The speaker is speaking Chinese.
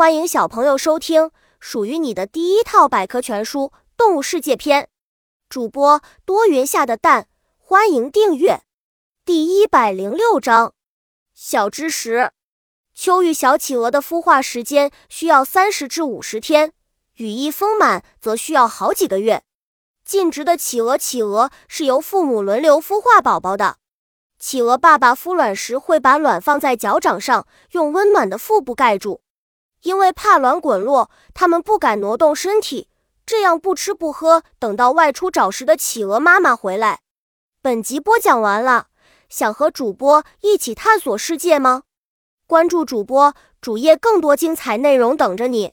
欢迎小朋友收听属于你的第一套百科全书《动物世界》篇。主播多云下的蛋，欢迎订阅。第一百零六章：小知识。秋羽小企鹅的孵化时间需要三十至五十天，羽翼丰满则需要好几个月。尽职的企鹅，企鹅是由父母轮流孵化宝宝的。企鹅爸爸孵卵时会把卵放在脚掌上，用温暖的腹部盖住。因为怕卵滚落，它们不敢挪动身体，这样不吃不喝，等到外出找食的企鹅妈妈回来。本集播讲完了，想和主播一起探索世界吗？关注主播主页，更多精彩内容等着你。